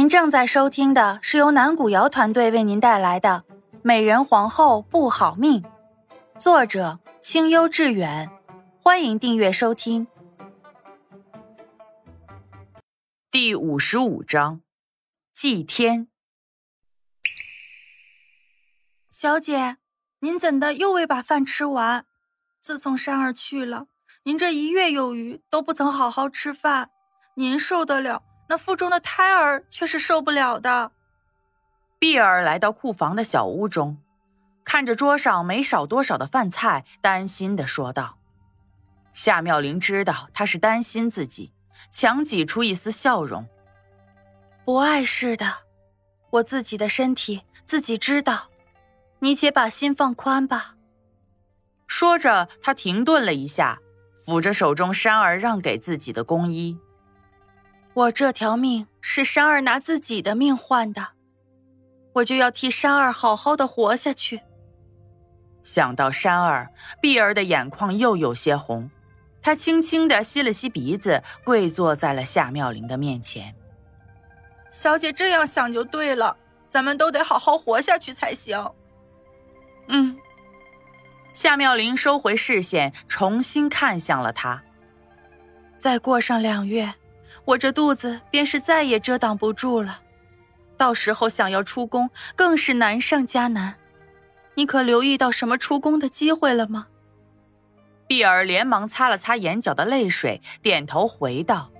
您正在收听的是由南古瑶团队为您带来的《美人皇后不好命》，作者清幽致远，欢迎订阅收听。第五十五章，祭天。小姐，您怎的又未把饭吃完？自从珊儿去了，您这一月有余都不曾好好吃饭，您受得了？那腹中的胎儿却是受不了的。碧儿来到库房的小屋中，看着桌上没少多少的饭菜，担心的说道：“夏妙玲知道他是担心自己，强挤出一丝笑容。不碍事的，我自己的身体自己知道，你且把心放宽吧。”说着，他停顿了一下，抚着手中珊儿让给自己的宫衣。我这条命是珊儿拿自己的命换的，我就要替珊儿好好的活下去。想到珊儿，碧儿的眼眶又有些红，她轻轻的吸了吸鼻子，跪坐在了夏妙玲的面前。小姐这样想就对了，咱们都得好好活下去才行。嗯。夏妙玲收回视线，重新看向了他。再过上两月。我这肚子便是再也遮挡不住了，到时候想要出宫更是难上加难。你可留意到什么出宫的机会了吗？碧儿连忙擦了擦眼角的泪水，点头回道：“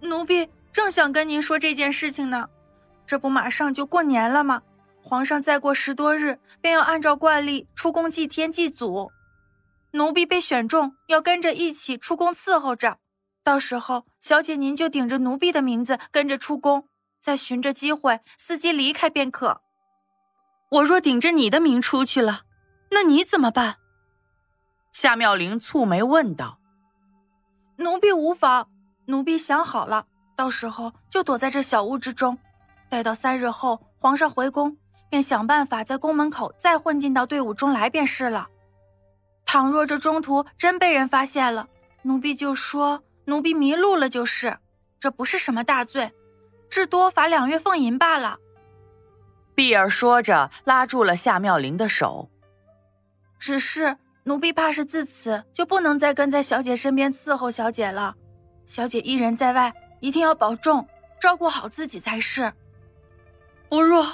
奴婢正想跟您说这件事情呢。这不马上就过年了吗？皇上再过十多日便要按照惯例出宫祭天祭祖，奴婢被选中，要跟着一起出宫伺候着。”到时候，小姐您就顶着奴婢的名字跟着出宫，再寻着机会伺机离开便可。我若顶着你的名出去了，那你怎么办？夏妙玲蹙眉问道。奴婢无妨，奴婢想好了，到时候就躲在这小屋之中，待到三日后皇上回宫，便想办法在宫门口再混进到队伍中来便是了。倘若这中途真被人发现了，奴婢就说。奴婢迷路了，就是，这不是什么大罪，至多罚两月俸银罢了。碧儿说着，拉住了夏妙玲的手。只是奴婢怕是自此就不能再跟在小姐身边伺候小姐了。小姐一人在外，一定要保重，照顾好自己才是。不若，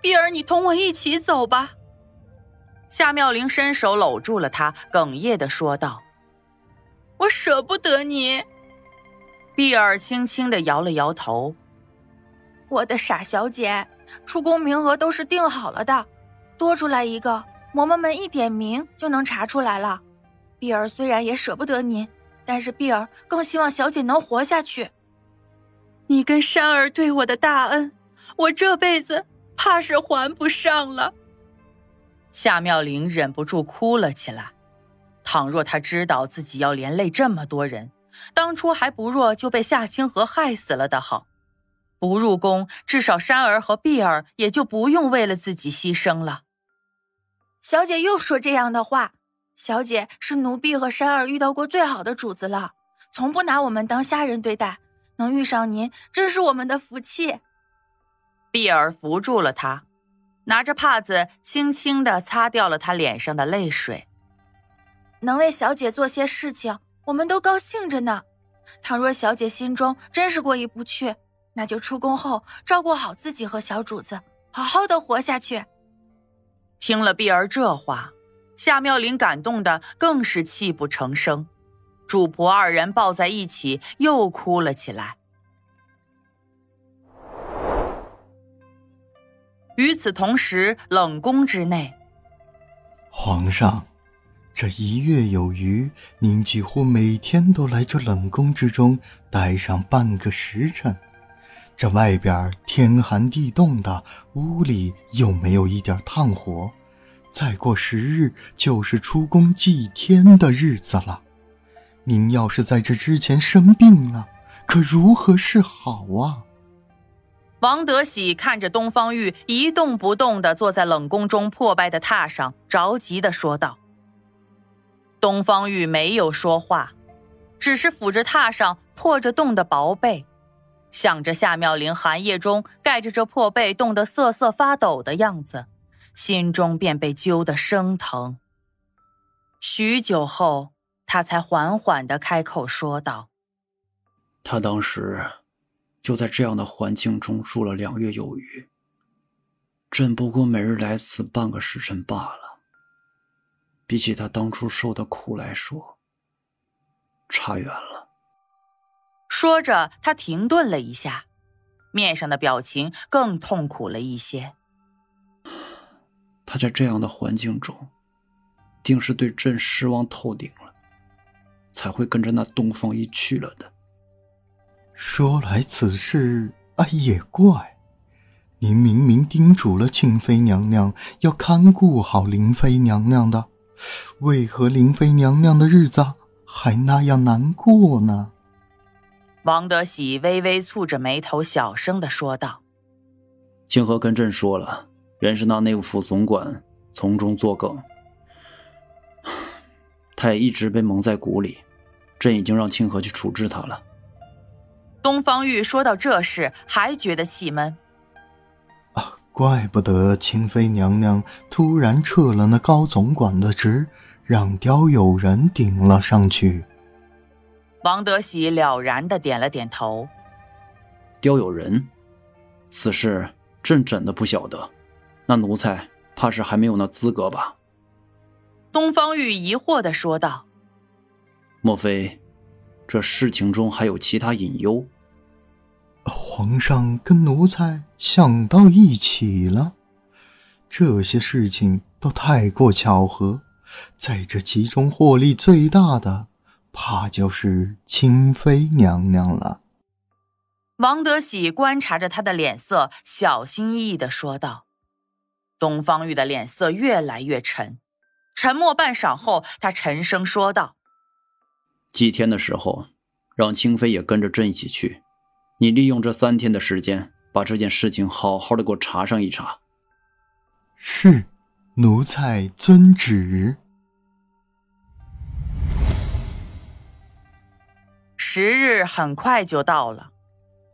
碧儿，你同我一起走吧。夏妙玲伸手搂住了她，哽咽的说道：“我舍不得你。”碧儿轻轻的摇了摇头：“我的傻小姐，出宫名额都是定好了的，多出来一个，嬷嬷们一点名就能查出来了。碧儿虽然也舍不得您，但是碧儿更希望小姐能活下去。你跟珊儿对我的大恩，我这辈子怕是还不上了。”夏妙玲忍不住哭了起来。倘若她知道自己要连累这么多人，当初还不若就被夏清河害死了的好，不入宫，至少珊儿和碧儿也就不用为了自己牺牲了。小姐又说这样的话，小姐是奴婢和珊儿遇到过最好的主子了，从不拿我们当下人对待，能遇上您真是我们的福气。碧儿扶住了她，拿着帕子轻轻地擦掉了她脸上的泪水。能为小姐做些事情。我们都高兴着呢。倘若小姐心中真是过意不去，那就出宫后照顾好自己和小主子，好好的活下去。听了碧儿这话，夏妙玲感动的更是泣不成声，主仆二人抱在一起又哭了起来。与此同时，冷宫之内，皇上。这一月有余，您几乎每天都来这冷宫之中待上半个时辰。这外边天寒地冻的，屋里又没有一点炭火。再过十日就是出宫祭天的日子了。您要是在这之前生病了，可如何是好啊？王德喜看着东方玉一动不动地坐在冷宫中破败的榻上，着急地说道。东方玉没有说话，只是抚着榻上破着洞的薄被，想着夏妙玲寒夜中盖着这破被冻得瑟瑟发抖的样子，心中便被揪得生疼。许久后，他才缓缓的开口说道：“他当时就在这样的环境中住了两月有余，朕不过每日来此半个时辰罢了。比起他当初受的苦来说，差远了。”说着，他停顿了一下，面上的表情更痛苦了一些。他在这样的环境中，定是对朕失望透顶了，才会跟着那东方一去了的。说来此事，哎，也怪，您明明叮嘱了庆妃娘娘要看顾好灵妃娘娘的，为何灵妃娘娘的日子还那样难过呢？王德喜微微蹙着眉头，小声的说道：“清河跟朕说了，原是那内务府总管从中作梗，他也一直被蒙在鼓里。朕已经让清河去处置他了。”东方玉说到这事，还觉得气闷。啊，怪不得清妃娘娘突然撤了那高总管的职，让刁有人顶了上去。王德喜了然的点了点头。刁有人，此事朕怎的不晓得？那奴才怕是还没有那资格吧？东方玉疑惑的说道：“莫非这事情中还有其他隐忧？”皇上跟奴才想到一起了，这些事情都太过巧合，在这其中获利最大的。怕就是清妃娘娘了。王德喜观察着他的脸色，小心翼翼的说道：“东方玉的脸色越来越沉，沉默半晌后，他沉声说道：‘祭天的时候，让清妃也跟着朕一起去。你利用这三天的时间，把这件事情好好的给我查上一查。’是，奴才遵旨。”时日很快就到了。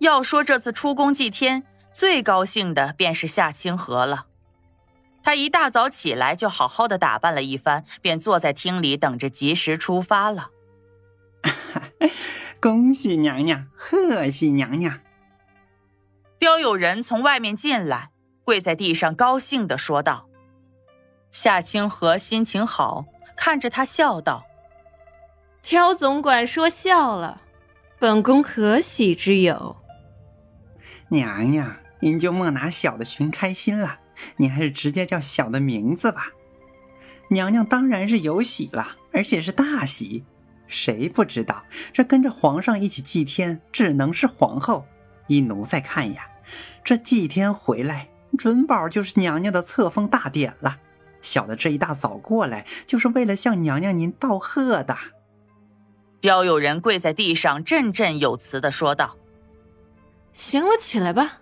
要说这次出宫祭天，最高兴的便是夏清河了。他一大早起来就好好的打扮了一番，便坐在厅里等着及时出发了。恭喜娘娘，贺喜娘娘！刁有人从外面进来，跪在地上，高兴的说道。夏清河心情好，看着他笑道：“刁总管说笑了。”本宫何喜之有？娘娘，您就莫拿小的寻开心了，您还是直接叫小的名字吧。娘娘当然是有喜了，而且是大喜。谁不知道这跟着皇上一起祭天，只能是皇后。依奴才看呀，这祭天回来，准保就是娘娘的册封大典了。小的这一大早过来，就是为了向娘娘您道贺的。刁有人跪在地上，振振有词的说道：“行了，起来吧，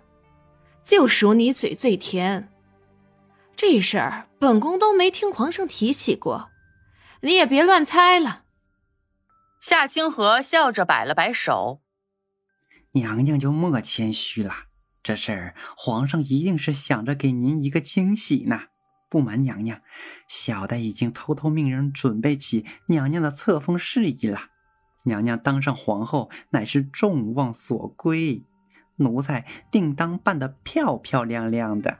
就数你嘴最甜。这事儿本宫都没听皇上提起过，你也别乱猜了。”夏清河笑着摆了摆手：“娘娘就莫谦虚了，这事儿皇上一定是想着给您一个惊喜呢。不瞒娘娘，小的已经偷偷命人准备起娘娘的册封事宜了。”娘娘当上皇后，乃是众望所归，奴才定当办得漂漂亮亮的。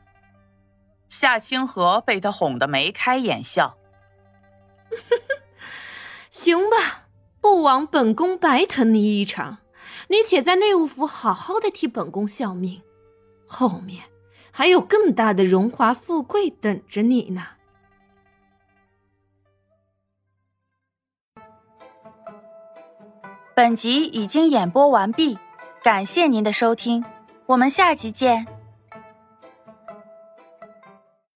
夏清河被他哄得眉开眼笑。行吧，不枉本宫白疼你一场，你且在内务府好好的替本宫效命，后面还有更大的荣华富贵等着你呢。本集已经演播完毕，感谢您的收听，我们下集见。